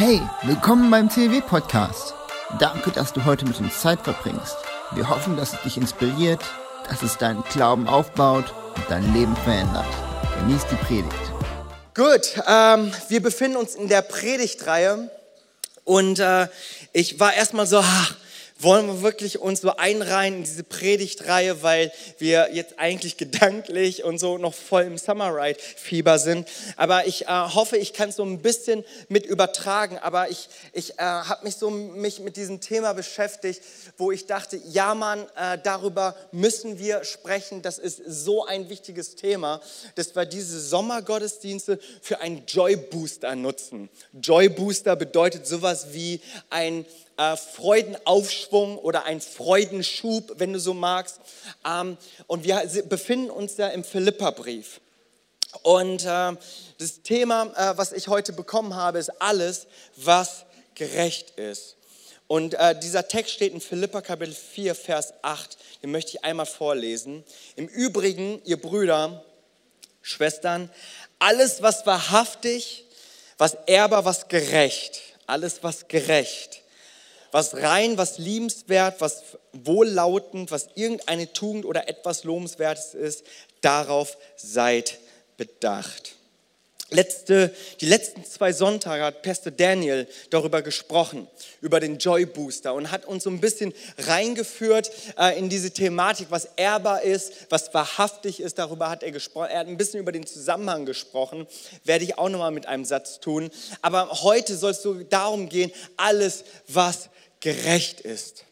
Hey, willkommen beim CW Podcast. Danke, dass du heute mit uns Zeit verbringst. Wir hoffen, dass es dich inspiriert, dass es deinen Glauben aufbaut und dein Leben verändert. Genieß die Predigt. Gut, ähm, wir befinden uns in der Predigtreihe und äh, ich war erstmal so, ach, wollen wir wirklich uns so einreihen in diese Predigtreihe, weil wir jetzt eigentlich gedanklich und so noch voll im Summer Ride Fieber sind. Aber ich äh, hoffe, ich kann es so ein bisschen mit übertragen. Aber ich, ich äh, habe mich so mich mit diesem Thema beschäftigt, wo ich dachte, ja Mann, äh, darüber müssen wir sprechen. Das ist so ein wichtiges Thema, dass wir diese Sommergottesdienste für einen Joy Booster nutzen. Joy Booster bedeutet sowas wie ein äh, Freudenaufschwung oder ein Freudenschub, wenn du so magst. Ähm, und wir befinden uns da im Philipperbrief. Und äh, das Thema, äh, was ich heute bekommen habe, ist alles, was gerecht ist. Und äh, dieser Text steht in Philippa Kapitel 4, Vers 8. Den möchte ich einmal vorlesen. Im Übrigen, ihr Brüder, Schwestern, alles, was wahrhaftig, was ehrbar, was gerecht, alles, was gerecht, was rein, was liebenswert, was wohllautend, was irgendeine Tugend oder etwas Lobenswertes ist, darauf seid bedacht. Letzte, die letzten zwei Sonntage hat Pastor Daniel darüber gesprochen, über den Joy Booster und hat uns so ein bisschen reingeführt äh, in diese Thematik, was ehrbar ist, was wahrhaftig ist. Darüber hat er gesprochen. Er hat ein bisschen über den Zusammenhang gesprochen, werde ich auch nochmal mit einem Satz tun. Aber heute soll es so darum gehen, alles, was gerecht ist.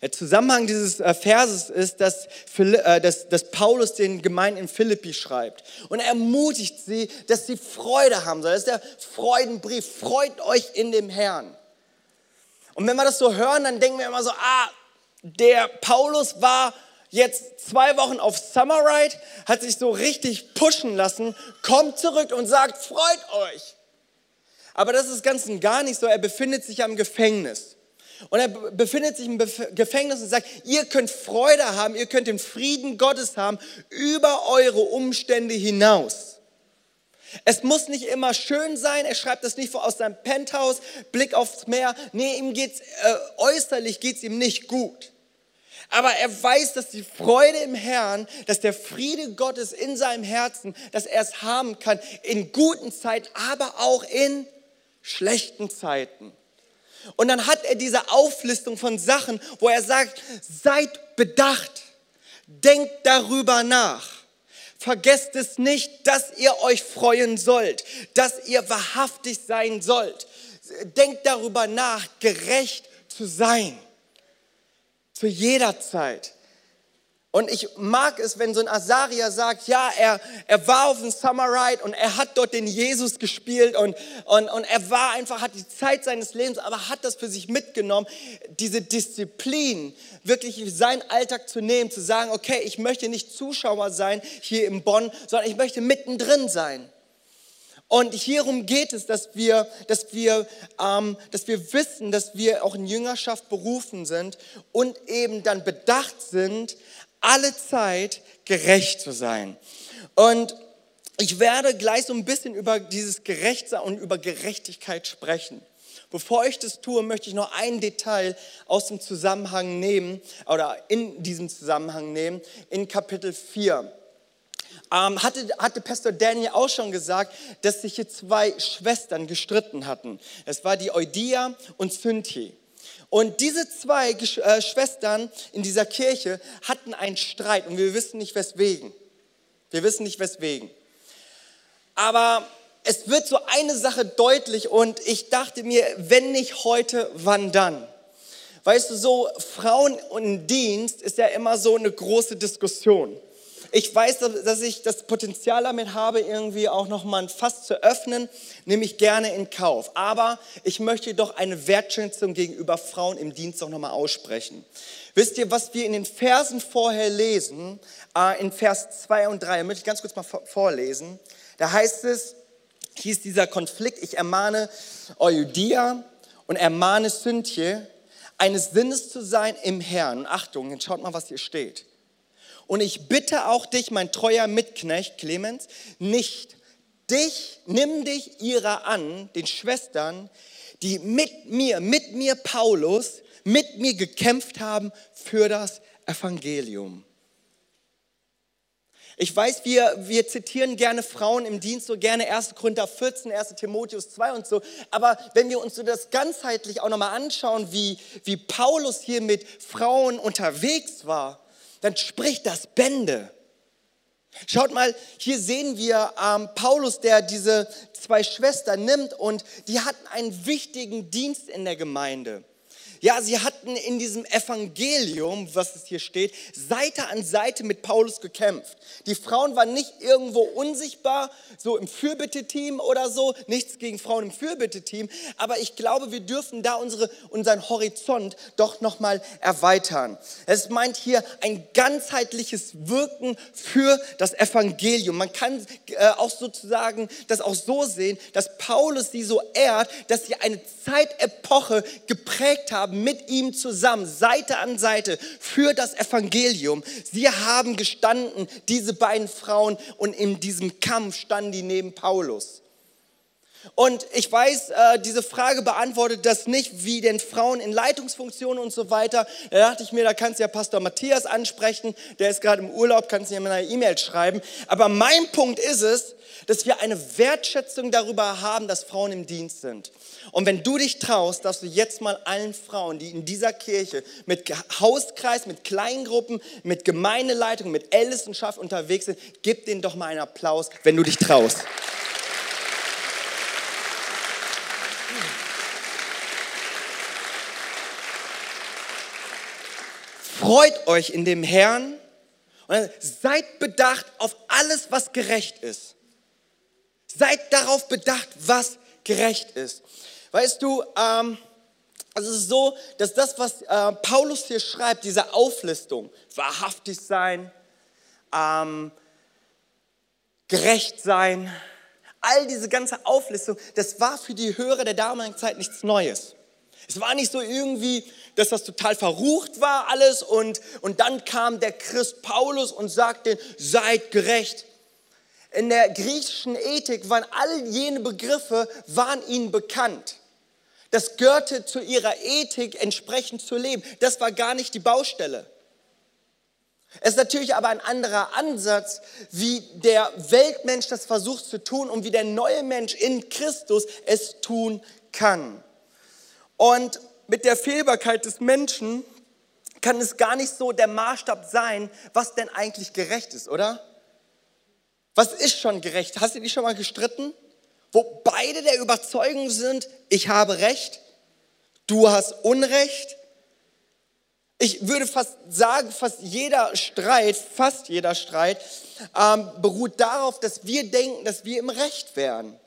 Der Zusammenhang dieses äh, Verses ist, dass, äh, dass, dass, Paulus den Gemeinden in Philippi schreibt und er ermutigt sie, dass sie Freude haben sollen. Das ist der Freudenbrief. Freut euch in dem Herrn. Und wenn wir das so hören, dann denken wir immer so, ah, der Paulus war jetzt zwei Wochen auf Summer Ride, hat sich so richtig pushen lassen, kommt zurück und sagt, freut euch. Aber das ist ganz und gar nicht so. Er befindet sich am Gefängnis. Und er befindet sich im Gefängnis und sagt, ihr könnt Freude haben, ihr könnt den Frieden Gottes haben über eure Umstände hinaus. Es muss nicht immer schön sein, er schreibt das nicht aus seinem Penthouse, Blick aufs Meer. Nee, ihm geht's, äh, äußerlich geht es ihm nicht gut. Aber er weiß, dass die Freude im Herrn, dass der Friede Gottes in seinem Herzen, dass er es haben kann in guten Zeiten, aber auch in schlechten Zeiten. Und dann hat er diese Auflistung von Sachen, wo er sagt, seid bedacht, denkt darüber nach. Vergesst es nicht, dass ihr euch freuen sollt, dass ihr wahrhaftig sein sollt. Denkt darüber nach, gerecht zu sein. Zu jeder Zeit. Und ich mag es, wenn so ein Asaria sagt, ja, er, er war auf dem Summer Ride und er hat dort den Jesus gespielt und, und, und er war einfach, hat die Zeit seines Lebens, aber hat das für sich mitgenommen, diese Disziplin, wirklich seinen Alltag zu nehmen, zu sagen, okay, ich möchte nicht Zuschauer sein hier in Bonn, sondern ich möchte mittendrin sein. Und hierum geht es, dass wir, dass, wir, ähm, dass wir wissen, dass wir auch in Jüngerschaft berufen sind und eben dann bedacht sind, alle Zeit gerecht zu sein. Und ich werde gleich so ein bisschen über dieses Gerechtsein und über Gerechtigkeit sprechen. Bevor ich das tue, möchte ich noch ein Detail aus dem Zusammenhang nehmen oder in diesem Zusammenhang nehmen, in Kapitel 4. Ähm, hatte, hatte Pastor Daniel auch schon gesagt, dass sich hier zwei Schwestern gestritten hatten. Es war die Eudia und Cynthia. Und diese zwei äh, Schwestern in dieser Kirche hatten einen Streit und wir wissen nicht weswegen. Wir wissen nicht weswegen. Aber es wird so eine Sache deutlich und ich dachte mir, wenn nicht heute, wann dann? Weißt du, so Frauen und Dienst ist ja immer so eine große Diskussion ich weiß, dass ich das Potenzial damit habe, irgendwie auch nochmal ein Fass zu öffnen, nehme ich gerne in Kauf. Aber ich möchte doch eine Wertschätzung gegenüber Frauen im Dienst auch nochmal aussprechen. Wisst ihr, was wir in den Versen vorher lesen, äh, in Vers 2 und 3, möchte ich ganz kurz mal vorlesen. Da heißt es, hieß dieser Konflikt, ich ermahne Eudia und ermahne Cynthia, eines Sinnes zu sein im Herrn. Achtung, jetzt schaut mal, was hier steht. Und ich bitte auch dich, mein treuer Mitknecht Clemens, nicht dich, nimm dich ihrer an, den Schwestern, die mit mir, mit mir Paulus, mit mir gekämpft haben für das Evangelium. Ich weiß, wir, wir zitieren gerne Frauen im Dienst, so gerne 1. Korinther 14, 1. Timotheus 2 und so. Aber wenn wir uns so das ganzheitlich auch nochmal anschauen, wie, wie Paulus hier mit Frauen unterwegs war, dann spricht das Bände. Schaut mal, hier sehen wir ähm, Paulus, der diese zwei Schwestern nimmt und die hatten einen wichtigen Dienst in der Gemeinde. Ja, sie hatten in diesem Evangelium, was es hier steht, Seite an Seite mit Paulus gekämpft. Die Frauen waren nicht irgendwo unsichtbar, so im Fürbitteteam oder so, nichts gegen Frauen im Fürbitteteam, aber ich glaube, wir dürfen da unsere, unseren Horizont doch nochmal erweitern. Es meint hier ein ganzheitliches Wirken für das Evangelium. Man kann äh, auch sozusagen das auch so sehen, dass Paulus sie so ehrt, dass sie eine Zeitepoche geprägt haben, haben mit ihm zusammen, Seite an Seite, für das Evangelium. Sie haben gestanden, diese beiden Frauen, und in diesem Kampf standen die neben Paulus. Und ich weiß, äh, diese Frage beantwortet das nicht, wie denn Frauen in Leitungsfunktionen und so weiter. Da dachte ich mir, da kannst du ja Pastor Matthias ansprechen, der ist gerade im Urlaub, kannst du ihm eine E-Mail schreiben. Aber mein Punkt ist es, dass wir eine Wertschätzung darüber haben, dass Frauen im Dienst sind. Und wenn du dich traust, darfst du jetzt mal allen Frauen, die in dieser Kirche mit Hauskreis, mit Kleingruppen, mit Gemeindeleitung, mit Ältestenschaft unterwegs sind, gib denen doch mal einen Applaus, wenn du dich traust. Freut euch in dem Herrn und seid bedacht auf alles, was gerecht ist. Seid darauf bedacht, was gerecht ist. Weißt du, ähm, es ist so, dass das, was äh, Paulus hier schreibt, diese Auflistung, wahrhaftig sein, ähm, gerecht sein, all diese ganze Auflistung, das war für die Hörer der damaligen Zeit nichts Neues. Es war nicht so irgendwie, dass das total verrucht war alles und, und dann kam der Christ Paulus und sagte, seid gerecht. In der griechischen Ethik waren all jene Begriffe, waren ihnen bekannt. Das gehörte zu ihrer Ethik entsprechend zu leben. Das war gar nicht die Baustelle. Es ist natürlich aber ein anderer Ansatz, wie der Weltmensch das versucht zu tun und wie der neue Mensch in Christus es tun kann. Und mit der Fehlbarkeit des Menschen kann es gar nicht so der Maßstab sein, was denn eigentlich gerecht ist, oder? Was ist schon gerecht? Hast du dich schon mal gestritten? Wo beide der Überzeugung sind, ich habe Recht, du hast Unrecht. Ich würde fast sagen, fast jeder Streit, fast jeder Streit ähm, beruht darauf, dass wir denken, dass wir im Recht wären.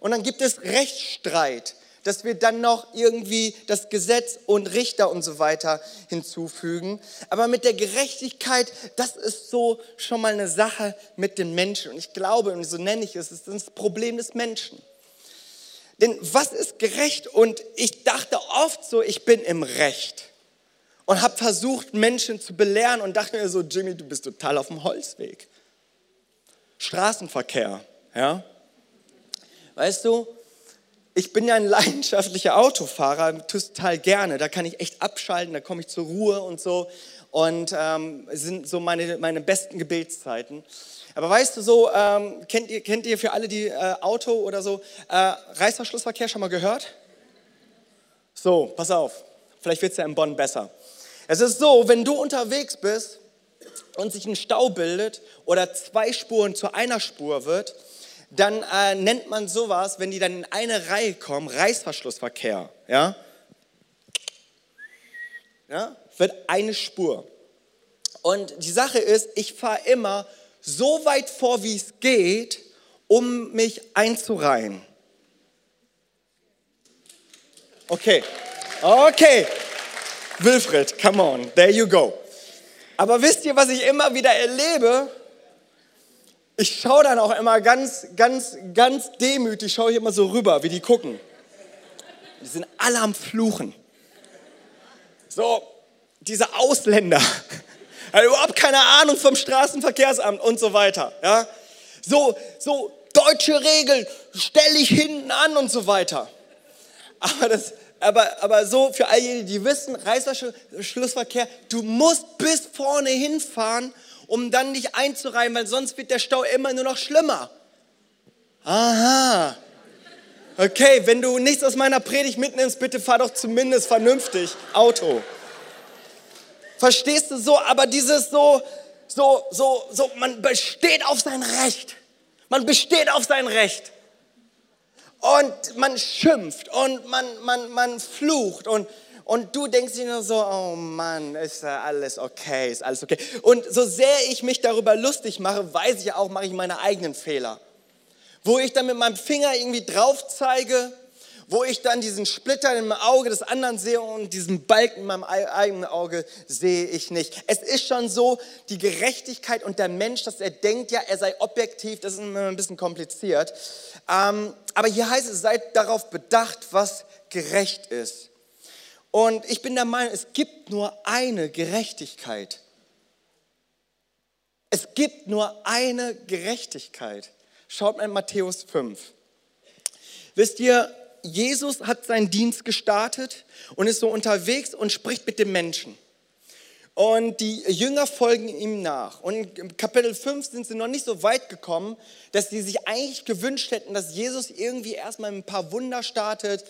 Und dann gibt es Rechtsstreit dass wir dann noch irgendwie das Gesetz und Richter und so weiter hinzufügen. Aber mit der Gerechtigkeit, das ist so schon mal eine Sache mit den Menschen. Und ich glaube, und so nenne ich es, es ist das Problem des Menschen. Denn was ist gerecht? Und ich dachte oft so, ich bin im Recht. Und habe versucht, Menschen zu belehren und dachte mir so, Jimmy, du bist total auf dem Holzweg. Straßenverkehr, ja. Weißt du, ich bin ja ein leidenschaftlicher Autofahrer, total gerne. Da kann ich echt abschalten, da komme ich zur Ruhe und so. Und ähm, sind so meine, meine besten Gebetszeiten. Aber weißt du so, ähm, kennt, ihr, kennt ihr für alle, die äh, Auto oder so, äh, Reißverschlussverkehr schon mal gehört? So, pass auf, vielleicht wird es ja in Bonn besser. Es ist so, wenn du unterwegs bist und sich ein Stau bildet oder zwei Spuren zu einer Spur wird, dann äh, nennt man sowas, wenn die dann in eine Reihe kommen, Reißverschlussverkehr. Ja? Ja? Wird eine Spur. Und die Sache ist, ich fahre immer so weit vor, wie es geht, um mich einzureihen. Okay, okay. Wilfried, come on, there you go. Aber wisst ihr, was ich immer wieder erlebe? Ich schaue dann auch immer ganz, ganz, ganz demütig, schaue ich immer so rüber, wie die gucken. Die sind alle am Fluchen. So, diese Ausländer, haben überhaupt keine Ahnung vom Straßenverkehrsamt und so weiter. Ja? So, so deutsche Regel, stell dich hinten an und so weiter. Aber, das, aber, aber so für all jene, die wissen, Reißverschlussverkehr, du musst bis vorne hinfahren, um dann nicht einzureihen, weil sonst wird der Stau immer nur noch schlimmer. Aha. Okay, wenn du nichts aus meiner Predigt mitnimmst, bitte fahr doch zumindest vernünftig Auto. Verstehst du so? Aber dieses so, so, so, so, man besteht auf sein Recht. Man besteht auf sein Recht. Und man schimpft und man, man, man flucht und, und du denkst dir nur so, oh Mann, ist ja alles okay, ist alles okay. Und so sehr ich mich darüber lustig mache, weiß ich auch, mache ich meine eigenen Fehler. Wo ich dann mit meinem Finger irgendwie drauf zeige wo ich dann diesen Splitter im Auge des anderen sehe und diesen Balken in meinem eigenen Auge sehe ich nicht. Es ist schon so, die Gerechtigkeit und der Mensch, dass er denkt, ja, er sei objektiv, das ist immer ein bisschen kompliziert. Ähm, aber hier heißt es, seid darauf bedacht, was gerecht ist. Und ich bin der Meinung, es gibt nur eine Gerechtigkeit. Es gibt nur eine Gerechtigkeit. Schaut mal in Matthäus 5. Wisst ihr, Jesus hat seinen Dienst gestartet und ist so unterwegs und spricht mit den Menschen. Und die Jünger folgen ihm nach. Und im Kapitel 5 sind sie noch nicht so weit gekommen, dass sie sich eigentlich gewünscht hätten, dass Jesus irgendwie erstmal ein paar Wunder startet,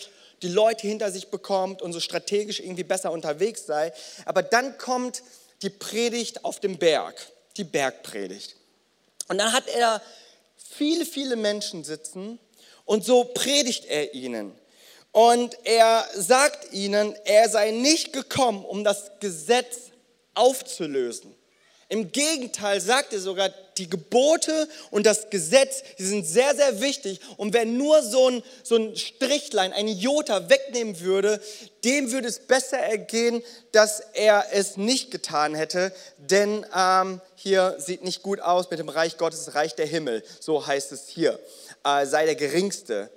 die Leute hinter sich bekommt und so strategisch irgendwie besser unterwegs sei. Aber dann kommt die Predigt auf dem Berg, die Bergpredigt. Und dann hat er viele, viele Menschen sitzen und so predigt er ihnen. Und er sagt ihnen, er sei nicht gekommen, um das Gesetz aufzulösen. Im Gegenteil sagt er sogar, die Gebote und das Gesetz, die sind sehr, sehr wichtig. Und wer nur so ein, so ein Strichlein, ein Jota wegnehmen würde, dem würde es besser ergehen, dass er es nicht getan hätte. Denn ähm, hier sieht nicht gut aus mit dem Reich Gottes, Reich der Himmel. So heißt es hier äh, sei der Geringste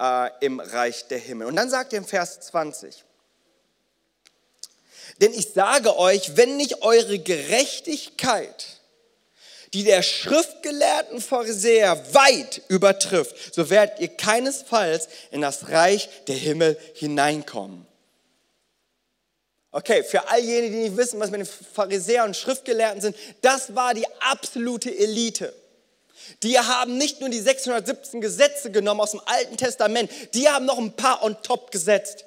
äh, im Reich der Himmel. Und dann sagt er im Vers 20, denn ich sage euch, wenn nicht eure Gerechtigkeit, die der schriftgelehrten Pharisäer weit übertrifft, so werdet ihr keinesfalls in das Reich der Himmel hineinkommen. Okay, für all jene, die nicht wissen, was mit den Pharisäern und Schriftgelehrten sind, das war die absolute Elite. Die haben nicht nur die 617 Gesetze genommen aus dem Alten Testament, die haben noch ein paar on top gesetzt.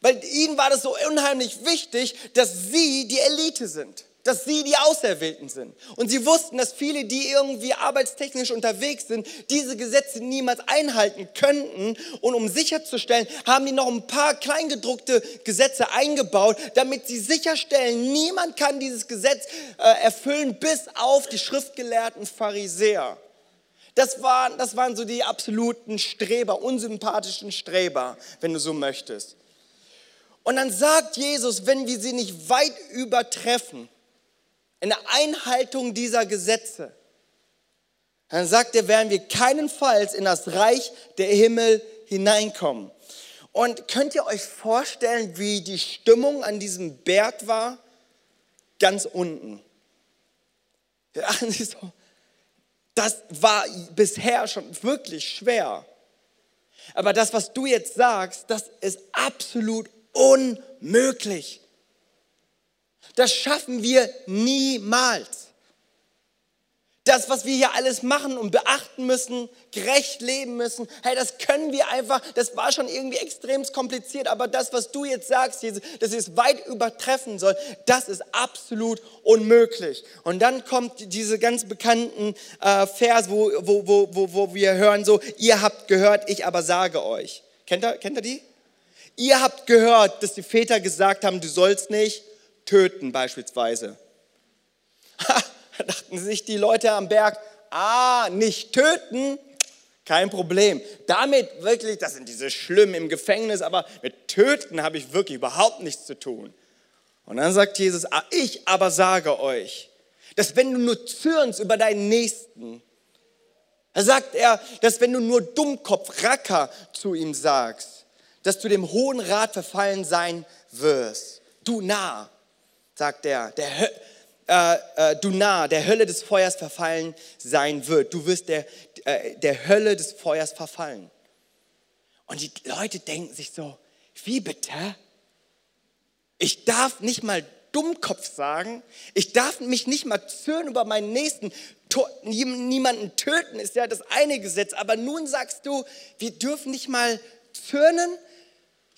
Weil ihnen war das so unheimlich wichtig, dass sie die Elite sind, dass sie die Auserwählten sind. Und sie wussten, dass viele, die irgendwie arbeitstechnisch unterwegs sind, diese Gesetze niemals einhalten könnten. Und um sicherzustellen, haben die noch ein paar kleingedruckte Gesetze eingebaut, damit sie sicherstellen, niemand kann dieses Gesetz äh, erfüllen, bis auf die schriftgelehrten Pharisäer. Das waren, das waren so die absoluten Streber, unsympathischen Streber, wenn du so möchtest. Und dann sagt Jesus, wenn wir sie nicht weit übertreffen in der Einhaltung dieser Gesetze, dann sagt er, werden wir keinenfalls in das Reich der Himmel hineinkommen. Und könnt ihr euch vorstellen, wie die Stimmung an diesem Berg war? Ganz unten. Das war bisher schon wirklich schwer. Aber das, was du jetzt sagst, das ist absolut unmöglich. Das schaffen wir niemals. Das, was wir hier alles machen und beachten müssen, gerecht leben müssen, hey, das können wir einfach, das war schon irgendwie extrem kompliziert, aber das, was du jetzt sagst, Jesus, dass es weit übertreffen soll, das ist absolut unmöglich. Und dann kommt diese ganz bekannten äh, Vers, wo, wo, wo, wo, wo wir hören so, ihr habt gehört, ich aber sage euch. Kennt ihr, kennt ihr die? Ihr habt gehört, dass die Väter gesagt haben, du sollst nicht töten beispielsweise. Ha, da dachten sich die Leute am Berg, ah, nicht töten, kein Problem. Damit wirklich, das sind diese Schlimmen im Gefängnis, aber mit Töten habe ich wirklich überhaupt nichts zu tun. Und dann sagt Jesus, ah, ich aber sage euch, dass wenn du nur zürnst über deinen Nächsten, da sagt er, dass wenn du nur Dummkopf, Racker zu ihm sagst, dass du dem Hohen Rat verfallen sein wirst. Du nah, sagt er, der, äh, äh, du nah, der Hölle des Feuers verfallen sein wird. Du wirst der, äh, der Hölle des Feuers verfallen. Und die Leute denken sich so, wie bitte? Ich darf nicht mal Dummkopf sagen. Ich darf mich nicht mal zürnen über meinen Nächsten. Niemanden töten ist ja das eine Gesetz. Aber nun sagst du, wir dürfen nicht mal zürnen.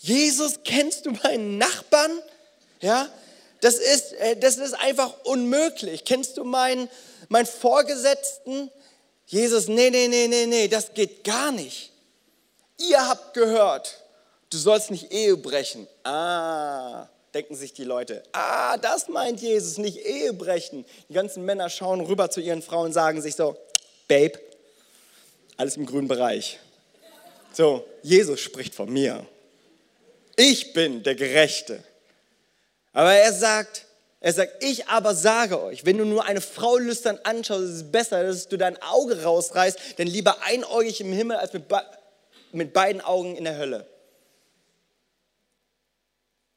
Jesus, kennst du meinen Nachbarn? Ja, das ist, äh, das ist einfach unmöglich. Kennst du meinen, meinen Vorgesetzten? Jesus, nee, nee, nee, nee, nee, das geht gar nicht. Ihr habt gehört, du sollst nicht Ehe brechen. Ah, denken sich die Leute. Ah, das meint Jesus, nicht Ehe brechen. Die ganzen Männer schauen rüber zu ihren Frauen und sagen sich so, Babe, alles im grünen Bereich. So, Jesus spricht von mir. Ich bin der Gerechte. Aber er sagt, er sagt, ich aber sage euch, wenn du nur eine Frau lüstern anschaust, ist es besser, dass du dein Auge rausreißt, denn lieber einäugig im Himmel als mit, mit beiden Augen in der Hölle.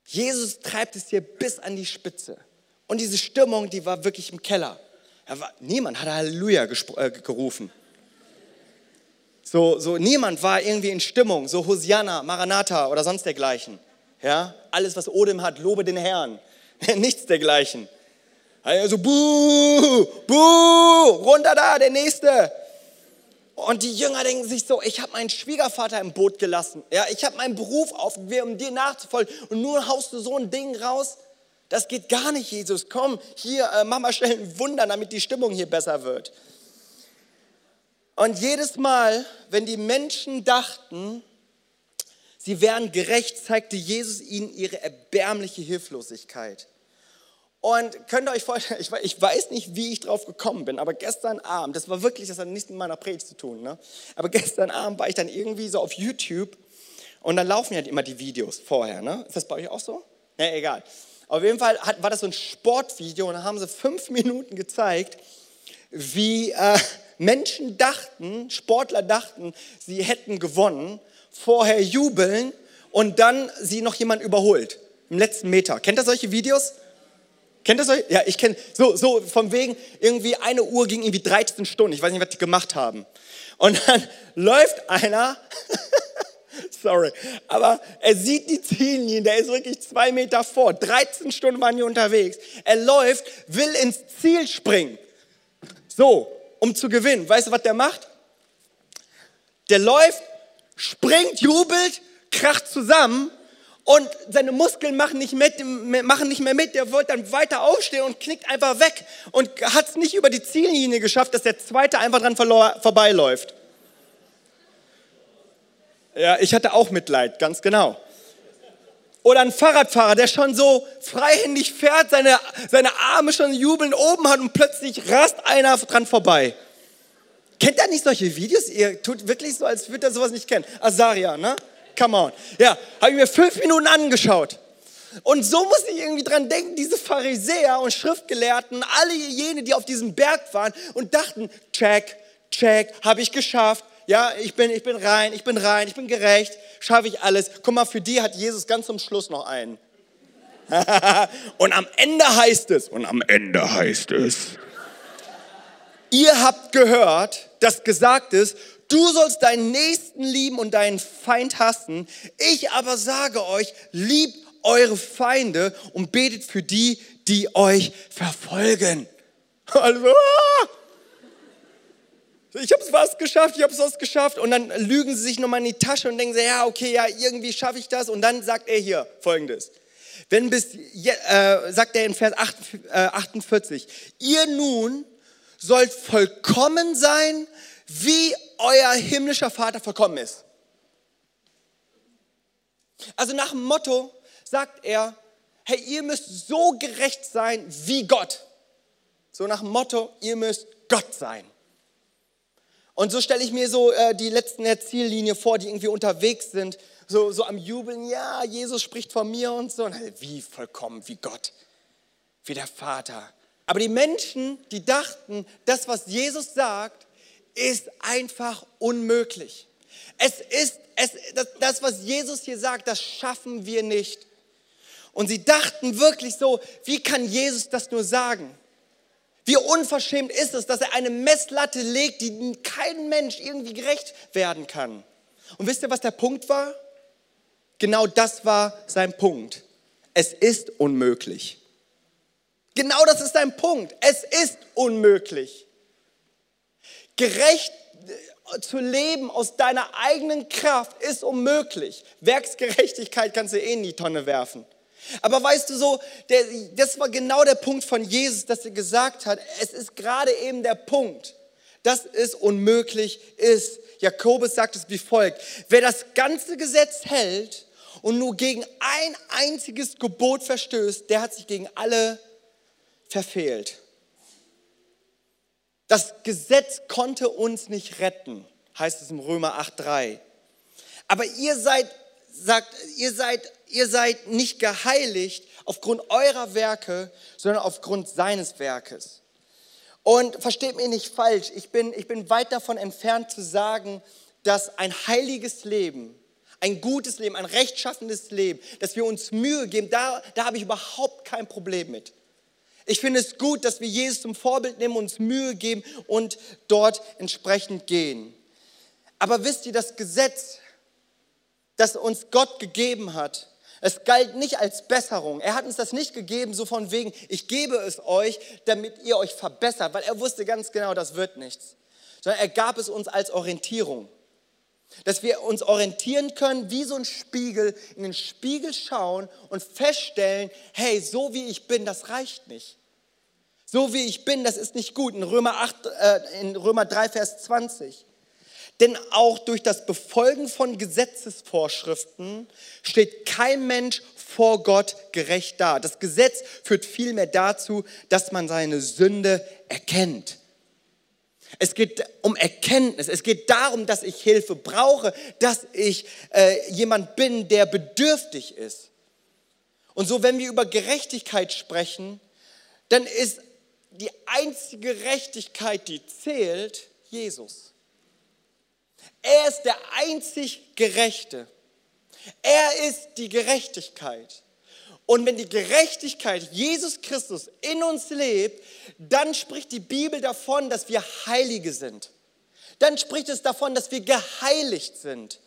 Jesus treibt es hier bis an die Spitze. Und diese Stimmung, die war wirklich im Keller. War, niemand hat Halleluja äh, gerufen. So, so niemand war irgendwie in Stimmung, so Hosianna, Maranatha oder sonst dergleichen. Ja, alles, was Odem hat, lobe den Herrn. Nichts dergleichen. Also, buh, buh, runter da, der Nächste. Und die Jünger denken sich so, ich habe meinen Schwiegervater im Boot gelassen. Ja, ich habe meinen Beruf auf, um dir nachzufolgen. Und nun haust du so ein Ding raus. Das geht gar nicht, Jesus. Komm, hier, äh, mach mal schnell ein Wunder, damit die Stimmung hier besser wird. Und jedes Mal, wenn die Menschen dachten, sie wären gerecht, zeigte Jesus ihnen ihre erbärmliche Hilflosigkeit. Und könnt ihr euch vorstellen, ich, weiß nicht, wie ich drauf gekommen bin, aber gestern Abend, das war wirklich, das hat nichts mit meiner Predigt zu tun, ne? aber gestern Abend war ich dann irgendwie so auf YouTube und dann laufen ja immer die Videos vorher. Ne? Ist das bei euch auch so? Ja, egal. Auf jeden Fall hat, war das so ein Sportvideo und da haben sie fünf Minuten gezeigt, wie äh, Menschen dachten, Sportler dachten, sie hätten gewonnen, vorher jubeln und dann sie noch jemand überholt im letzten Meter. Kennt ihr solche Videos? Kennt ihr das? Ja, ich kenne, so, so von wegen, irgendwie eine Uhr ging irgendwie 13 Stunden. Ich weiß nicht, was die gemacht haben. Und dann läuft einer, sorry, aber er sieht die Ziellinie, der ist wirklich zwei Meter vor. 13 Stunden waren die unterwegs. Er läuft, will ins Ziel springen. So, um zu gewinnen. Weißt du, was der macht? Der läuft, springt, jubelt, kracht zusammen und seine Muskeln machen nicht, mit, machen nicht mehr mit. Der wollte dann weiter aufstehen und knickt einfach weg und hat es nicht über die Ziellinie geschafft, dass der Zweite einfach dran vorbeiläuft. Ja, ich hatte auch Mitleid, ganz genau. Oder ein Fahrradfahrer, der schon so freihändig fährt, seine, seine Arme schon jubelnd oben hat und plötzlich rast einer dran vorbei. Kennt ihr nicht solche Videos? Ihr tut wirklich so, als würdet ihr sowas nicht kennen. Azaria, ne? Come on. Ja, habe ich mir fünf Minuten angeschaut. Und so muss ich irgendwie dran denken, diese Pharisäer und Schriftgelehrten, alle jene, die auf diesem Berg waren und dachten, check, check, habe ich geschafft. Ja, ich bin, ich bin rein, ich bin rein, ich bin gerecht, schaffe ich alles. Guck mal, für die hat Jesus ganz zum Schluss noch einen. und am Ende heißt es, und am Ende heißt es, ihr habt gehört, dass gesagt ist, Du sollst deinen Nächsten lieben und deinen Feind hassen. Ich aber sage euch, liebt eure Feinde und betet für die, die euch verfolgen. Also, ah! Ich habe es fast geschafft, ich habe es fast geschafft. Und dann lügen sie sich nochmal in die Tasche und denken sie, ja, okay, ja, irgendwie schaffe ich das. Und dann sagt er hier folgendes. Wenn bis, äh, sagt er in Vers 48, äh, ihr nun sollt vollkommen sein, wie euer himmlischer Vater vollkommen ist. Also nach dem Motto sagt er, hey, ihr müsst so gerecht sein wie Gott. So nach dem Motto, ihr müsst Gott sein. Und so stelle ich mir so äh, die letzten der Ziellinie vor, die irgendwie unterwegs sind, so, so am Jubeln, ja, Jesus spricht von mir und so. Und hey, wie vollkommen, wie Gott, wie der Vater. Aber die Menschen, die dachten, das, was Jesus sagt, ist einfach unmöglich. Es ist, es, das, das, was Jesus hier sagt, das schaffen wir nicht. Und sie dachten wirklich so, wie kann Jesus das nur sagen? Wie unverschämt ist es, dass er eine Messlatte legt, die kein Mensch irgendwie gerecht werden kann. Und wisst ihr, was der Punkt war? Genau das war sein Punkt. Es ist unmöglich. Genau das ist sein Punkt. Es ist unmöglich. Gerecht äh, zu leben aus deiner eigenen Kraft ist unmöglich. Werksgerechtigkeit kannst du eh in die Tonne werfen. Aber weißt du so, der, das war genau der Punkt von Jesus, dass er gesagt hat, es ist gerade eben der Punkt, dass es unmöglich ist. Jakobus sagt es wie folgt, wer das ganze Gesetz hält und nur gegen ein einziges Gebot verstößt, der hat sich gegen alle verfehlt. Das Gesetz konnte uns nicht retten, heißt es im Römer 8,3. Aber ihr seid, sagt, ihr seid ihr seid nicht geheiligt aufgrund eurer Werke, sondern aufgrund seines Werkes. Und versteht mich nicht falsch, ich bin, ich bin weit davon entfernt zu sagen, dass ein heiliges Leben, ein gutes Leben, ein rechtschaffendes Leben, dass wir uns Mühe geben, da, da habe ich überhaupt kein Problem mit. Ich finde es gut, dass wir Jesus zum Vorbild nehmen, uns Mühe geben und dort entsprechend gehen. Aber wisst ihr, das Gesetz, das uns Gott gegeben hat, es galt nicht als Besserung. Er hat uns das nicht gegeben, so von wegen, ich gebe es euch, damit ihr euch verbessert, weil er wusste ganz genau, das wird nichts. Sondern er gab es uns als Orientierung. Dass wir uns orientieren können, wie so ein Spiegel, in den Spiegel schauen und feststellen, hey, so wie ich bin, das reicht nicht. So wie ich bin, das ist nicht gut. In Römer, 8, äh, in Römer 3, Vers 20. Denn auch durch das Befolgen von Gesetzesvorschriften steht kein Mensch vor Gott gerecht da. Das Gesetz führt vielmehr dazu, dass man seine Sünde erkennt. Es geht um Erkenntnis. Es geht darum, dass ich Hilfe brauche, dass ich äh, jemand bin, der bedürftig ist. Und so, wenn wir über Gerechtigkeit sprechen, dann ist die einzige Gerechtigkeit, die zählt, Jesus. Er ist der einzig Gerechte. Er ist die Gerechtigkeit. Und wenn die Gerechtigkeit Jesus Christus in uns lebt, dann spricht die Bibel davon, dass wir Heilige sind. Dann spricht es davon, dass wir geheiligt sind.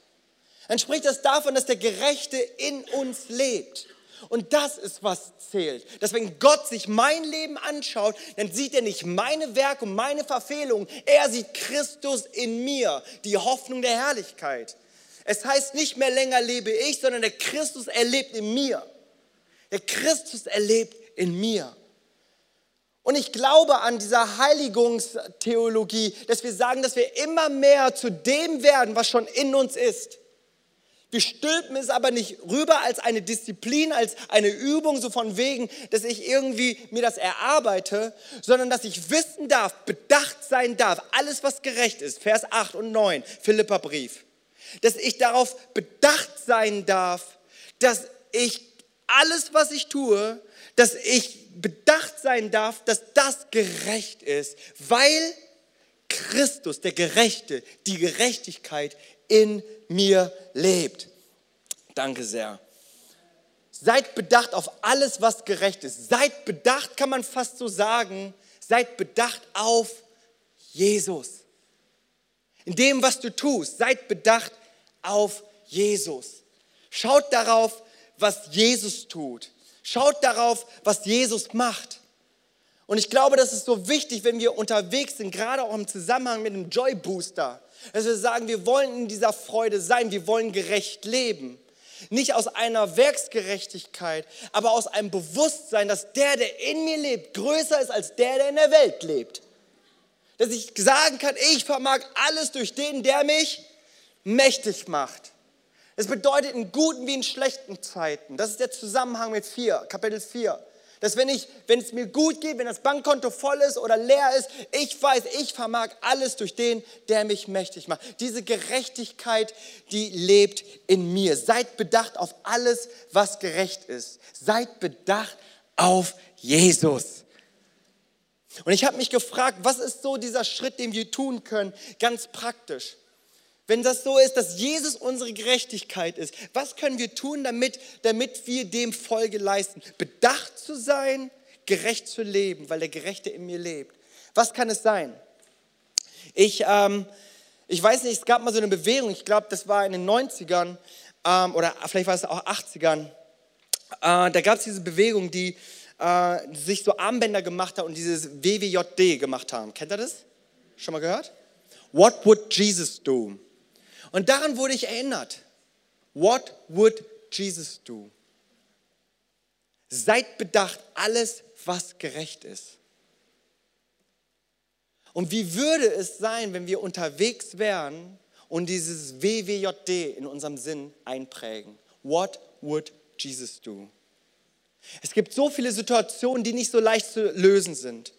Dann spricht es davon, dass der Gerechte in uns lebt. Und das ist, was zählt. Dass wenn Gott sich mein Leben anschaut, dann sieht er nicht meine Werke und meine Verfehlungen. Er sieht Christus in mir, die Hoffnung der Herrlichkeit. Es heißt nicht mehr länger lebe ich, sondern der Christus erlebt in mir. Der Christus erlebt in mir. Und ich glaube an dieser Heiligungstheologie, dass wir sagen, dass wir immer mehr zu dem werden, was schon in uns ist. Wir stülpen es aber nicht rüber als eine Disziplin, als eine Übung, so von wegen, dass ich irgendwie mir das erarbeite, sondern dass ich wissen darf, bedacht sein darf, alles was gerecht ist, Vers 8 und 9, Philippa Brief, dass ich darauf bedacht sein darf, dass ich alles, was ich tue, dass ich bedacht sein darf, dass das gerecht ist, weil Christus, der Gerechte, die Gerechtigkeit in mir lebt. Danke sehr. Seid bedacht auf alles, was gerecht ist. Seid bedacht, kann man fast so sagen, seid bedacht auf Jesus. In dem, was du tust, seid bedacht auf Jesus. Schaut darauf, was Jesus tut. Schaut darauf, was Jesus macht. Und ich glaube, das ist so wichtig, wenn wir unterwegs sind, gerade auch im Zusammenhang mit dem Joy Booster, dass wir sagen, wir wollen in dieser Freude sein, wir wollen gerecht leben. Nicht aus einer Werksgerechtigkeit, aber aus einem Bewusstsein, dass der, der in mir lebt, größer ist als der, der in der Welt lebt. Dass ich sagen kann, ich vermag alles durch den, der mich mächtig macht. Es bedeutet in guten wie in schlechten Zeiten. Das ist der Zusammenhang mit 4, Kapitel 4. Dass wenn, ich, wenn es mir gut geht, wenn das Bankkonto voll ist oder leer ist, ich weiß, ich vermag alles durch den, der mich mächtig macht. Diese Gerechtigkeit, die lebt in mir. Seid bedacht auf alles, was gerecht ist. Seid bedacht auf Jesus. Und ich habe mich gefragt, was ist so dieser Schritt, den wir tun können, ganz praktisch? Wenn das so ist, dass Jesus unsere Gerechtigkeit ist, was können wir tun, damit, damit wir dem Folge leisten? Bedacht zu sein, gerecht zu leben, weil der Gerechte in mir lebt. Was kann es sein? Ich, ähm, ich weiß nicht, es gab mal so eine Bewegung, ich glaube, das war in den 90ern ähm, oder vielleicht war es auch 80ern. Äh, da gab es diese Bewegung, die äh, sich so Armbänder gemacht hat und dieses WWJD gemacht haben. Kennt ihr das? Schon mal gehört? What would Jesus do? Und daran wurde ich erinnert. What would Jesus do? Seid bedacht, alles, was gerecht ist. Und wie würde es sein, wenn wir unterwegs wären und dieses WWJD in unserem Sinn einprägen? What would Jesus do? Es gibt so viele Situationen, die nicht so leicht zu lösen sind.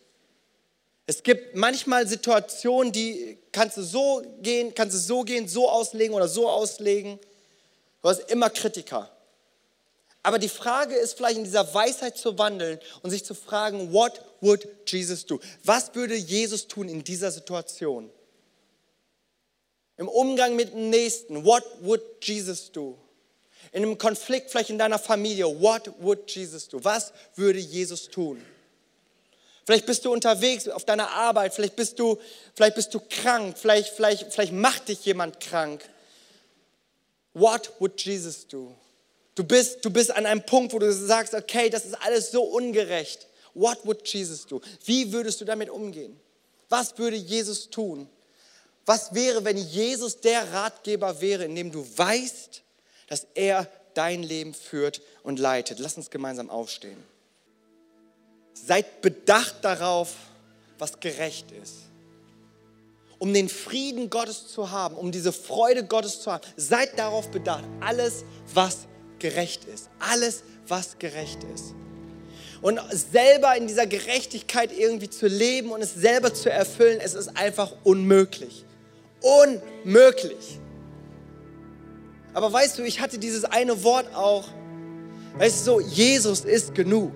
Es gibt manchmal Situationen, die kannst du so gehen, kannst du so gehen, so auslegen oder so auslegen. Du hast immer Kritiker. Aber die Frage ist vielleicht in dieser Weisheit zu wandeln und sich zu fragen, what would Jesus do? Was würde Jesus tun in dieser Situation? Im Umgang mit dem Nächsten, what would Jesus do? In einem Konflikt vielleicht in deiner Familie, what would Jesus do? Was würde Jesus tun? Vielleicht bist du unterwegs auf deiner Arbeit, vielleicht bist du, vielleicht bist du krank, vielleicht, vielleicht, vielleicht macht dich jemand krank. What would Jesus do? Du bist, du bist an einem Punkt, wo du sagst, okay, das ist alles so ungerecht. What would Jesus do? Wie würdest du damit umgehen? Was würde Jesus tun? Was wäre, wenn Jesus der Ratgeber wäre, in dem du weißt, dass er dein Leben führt und leitet? Lass uns gemeinsam aufstehen. Seid bedacht darauf, was gerecht ist. Um den Frieden Gottes zu haben, um diese Freude Gottes zu haben, seid darauf bedacht, alles, was gerecht ist. Alles, was gerecht ist. Und selber in dieser Gerechtigkeit irgendwie zu leben und es selber zu erfüllen, es ist einfach unmöglich. Unmöglich. Aber weißt du, ich hatte dieses eine Wort auch, weißt du, so, Jesus ist genug.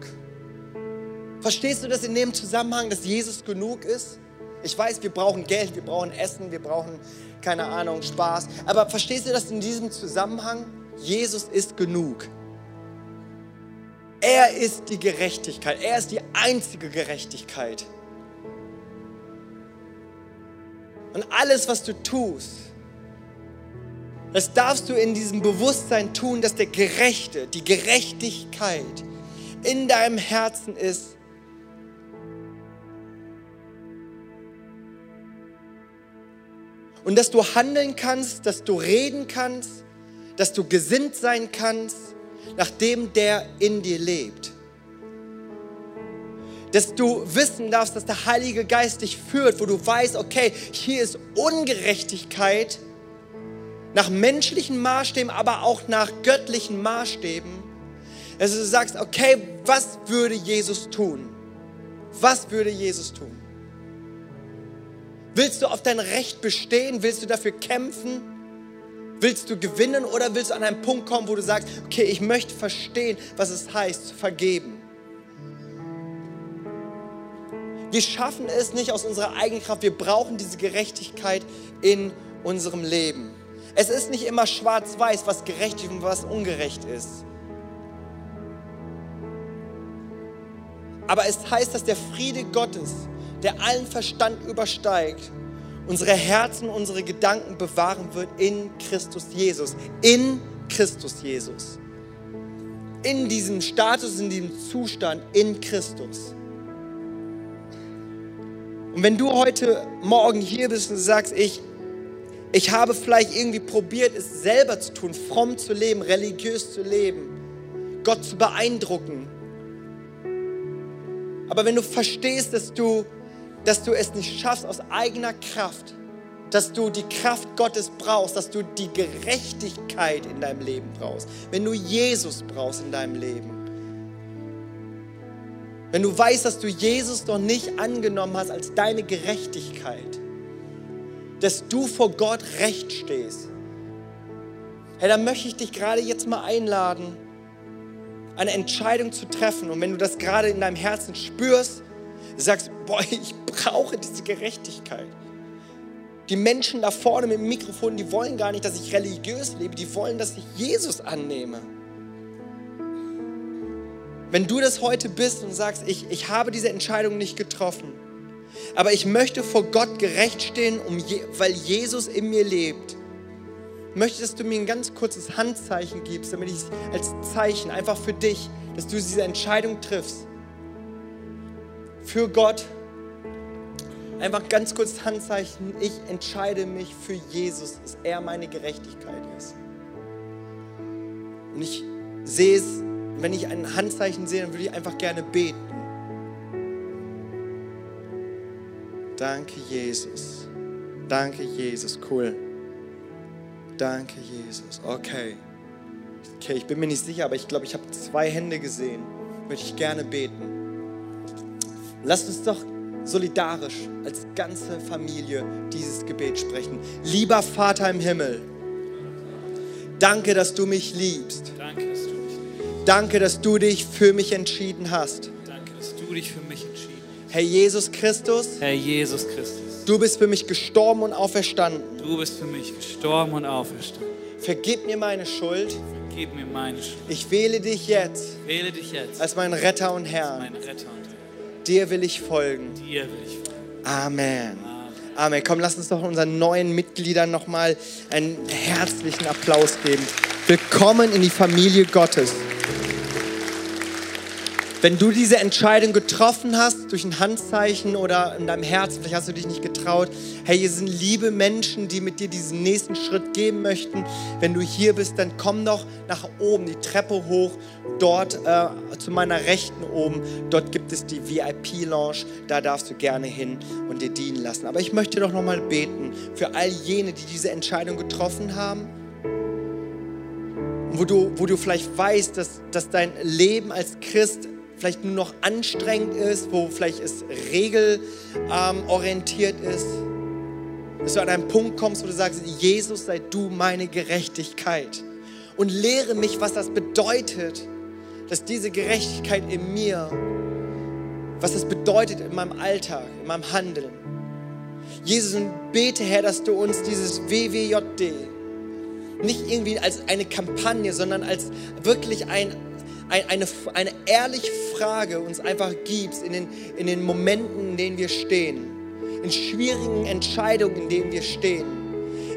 Verstehst du das in dem Zusammenhang, dass Jesus genug ist? Ich weiß, wir brauchen Geld, wir brauchen Essen, wir brauchen, keine Ahnung, Spaß. Aber verstehst du das in diesem Zusammenhang? Jesus ist genug. Er ist die Gerechtigkeit. Er ist die einzige Gerechtigkeit. Und alles, was du tust, das darfst du in diesem Bewusstsein tun, dass der Gerechte, die Gerechtigkeit in deinem Herzen ist Und dass du handeln kannst, dass du reden kannst, dass du gesinnt sein kannst, nach dem der in dir lebt. Dass du wissen darfst, dass der Heilige Geist dich führt, wo du weißt, okay, hier ist Ungerechtigkeit nach menschlichen Maßstäben, aber auch nach göttlichen Maßstäben. Dass du sagst, okay, was würde Jesus tun? Was würde Jesus tun? Willst du auf dein Recht bestehen? Willst du dafür kämpfen? Willst du gewinnen oder willst du an einen Punkt kommen, wo du sagst, okay, ich möchte verstehen, was es heißt, zu vergeben? Wir schaffen es nicht aus unserer eigenen Kraft. Wir brauchen diese Gerechtigkeit in unserem Leben. Es ist nicht immer schwarz-weiß, was gerecht und was ungerecht ist. Aber es heißt, dass der Friede Gottes, der allen Verstand übersteigt, unsere Herzen, unsere Gedanken bewahren wird in Christus Jesus. In Christus Jesus. In diesem Status, in diesem Zustand, in Christus. Und wenn du heute Morgen hier bist und sagst, ich, ich habe vielleicht irgendwie probiert, es selber zu tun, fromm zu leben, religiös zu leben, Gott zu beeindrucken. Aber wenn du verstehst, dass du dass du es nicht schaffst aus eigener Kraft, dass du die Kraft Gottes brauchst, dass du die Gerechtigkeit in deinem Leben brauchst, wenn du Jesus brauchst in deinem Leben. Wenn du weißt, dass du Jesus noch nicht angenommen hast als deine Gerechtigkeit, dass du vor Gott recht stehst, hey, dann möchte ich dich gerade jetzt mal einladen, eine Entscheidung zu treffen. Und wenn du das gerade in deinem Herzen spürst, sagst, boah, ich brauche diese Gerechtigkeit. Die Menschen da vorne mit dem Mikrofon, die wollen gar nicht, dass ich religiös lebe, die wollen, dass ich Jesus annehme. Wenn du das heute bist und sagst, ich, ich habe diese Entscheidung nicht getroffen, aber ich möchte vor Gott gerecht stehen, um je, weil Jesus in mir lebt, möchte, dass du mir ein ganz kurzes Handzeichen gibst, damit ich als Zeichen einfach für dich, dass du diese Entscheidung triffst. Für Gott. Einfach ganz kurz Handzeichen. Ich entscheide mich für Jesus, dass er meine Gerechtigkeit ist. Und ich sehe es, wenn ich ein Handzeichen sehe, dann würde ich einfach gerne beten. Danke, Jesus. Danke, Jesus. Cool. Danke, Jesus. Okay. Okay, ich bin mir nicht sicher, aber ich glaube, ich habe zwei Hände gesehen. Möchte ich gerne beten. Lasst uns doch solidarisch als ganze Familie dieses Gebet sprechen. Lieber Vater im Himmel, danke, dass du mich liebst. Danke, dass du mich liebst. Danke, dass du dich für mich entschieden hast. Danke, dass du dich für mich entschieden hast. Herr Jesus Christus, Herr Jesus Christus, du bist für mich gestorben und auferstanden. du bist für mich gestorben und auferstanden. Vergib mir meine Schuld. Vergib mir meine Schuld. Ich wähle dich jetzt Wähle dich jetzt als meinen Retter und als Herrn. mein Retter und Herr. Dir will ich folgen. Dir will ich folgen. Amen. Amen. Amen. Komm, lass uns doch unseren neuen Mitgliedern nochmal einen herzlichen Applaus geben. Willkommen in die Familie Gottes. Wenn du diese Entscheidung getroffen hast, durch ein Handzeichen oder in deinem Herzen, vielleicht hast du dich nicht getraut, hey, hier sind liebe Menschen, die mit dir diesen nächsten Schritt gehen möchten. Wenn du hier bist, dann komm doch nach oben, die Treppe hoch, dort äh, zu meiner Rechten oben. Dort gibt es die VIP-Lounge, da darfst du gerne hin und dir dienen lassen. Aber ich möchte doch nochmal beten für all jene, die diese Entscheidung getroffen haben wo du, wo du vielleicht weißt, dass, dass dein Leben als Christ vielleicht nur noch anstrengend ist, wo vielleicht es regelorientiert ist, dass du an einen Punkt kommst, wo du sagst, Jesus, sei du meine Gerechtigkeit und lehre mich, was das bedeutet, dass diese Gerechtigkeit in mir, was das bedeutet in meinem Alltag, in meinem Handeln. Jesus, und bete, Herr, dass du uns dieses WWJD, nicht irgendwie als eine Kampagne, sondern als wirklich ein, eine, eine ehrliche Frage uns einfach gibst in den, in den Momenten, in denen wir stehen, in schwierigen Entscheidungen, in denen wir stehen,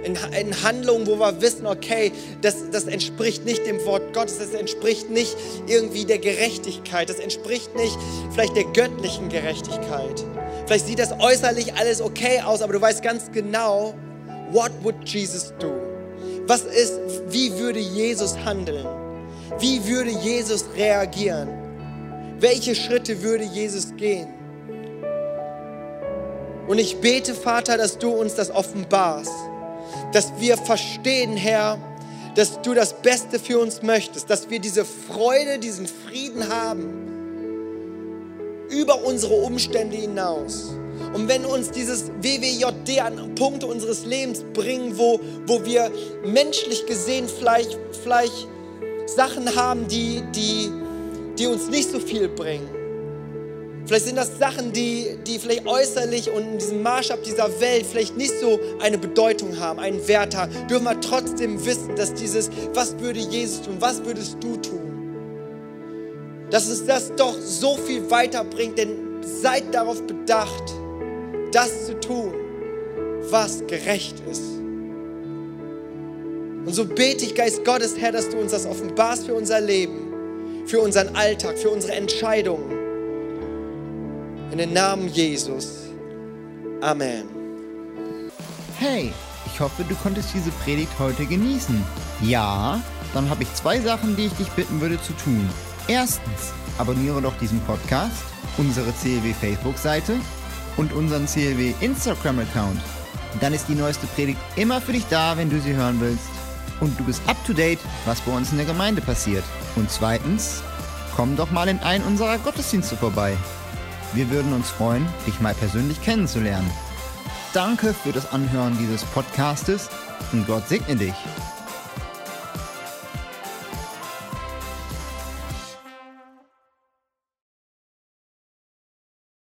in, in Handlungen, wo wir wissen, okay, das, das entspricht nicht dem Wort Gottes, das entspricht nicht irgendwie der Gerechtigkeit, das entspricht nicht vielleicht der göttlichen Gerechtigkeit. Vielleicht sieht das äußerlich alles okay aus, aber du weißt ganz genau, what would Jesus do? Was ist, wie würde Jesus handeln? Wie würde Jesus reagieren? Welche Schritte würde Jesus gehen? Und ich bete, Vater, dass du uns das offenbarst, dass wir verstehen, Herr, dass du das Beste für uns möchtest, dass wir diese Freude, diesen Frieden haben über unsere Umstände hinaus. Und wenn uns dieses WWJD an Punkte unseres Lebens bringen, wo, wo wir menschlich gesehen vielleicht, vielleicht Sachen haben, die, die, die uns nicht so viel bringen. Vielleicht sind das Sachen, die, die vielleicht äußerlich und in diesem Maßstab dieser Welt vielleicht nicht so eine Bedeutung haben, einen Wert haben. Dürfen wir trotzdem wissen, dass dieses, was würde Jesus tun, was würdest du tun? Dass es das doch so viel weiterbringt, denn seid darauf bedacht, das zu tun, was gerecht ist. Und so bete ich, Geist Gottes, Herr, dass du uns das offenbarst für unser Leben, für unseren Alltag, für unsere Entscheidungen. In den Namen Jesus. Amen. Hey, ich hoffe, du konntest diese Predigt heute genießen. Ja, dann habe ich zwei Sachen, die ich dich bitten würde zu tun. Erstens, abonniere doch diesen Podcast, unsere CLW Facebook-Seite und unseren CLW Instagram-Account. Dann ist die neueste Predigt immer für dich da, wenn du sie hören willst. Und du bist up to date, was bei uns in der Gemeinde passiert. Und zweitens, komm doch mal in einen unserer Gottesdienste vorbei. Wir würden uns freuen, dich mal persönlich kennenzulernen. Danke für das Anhören dieses Podcastes und Gott segne dich.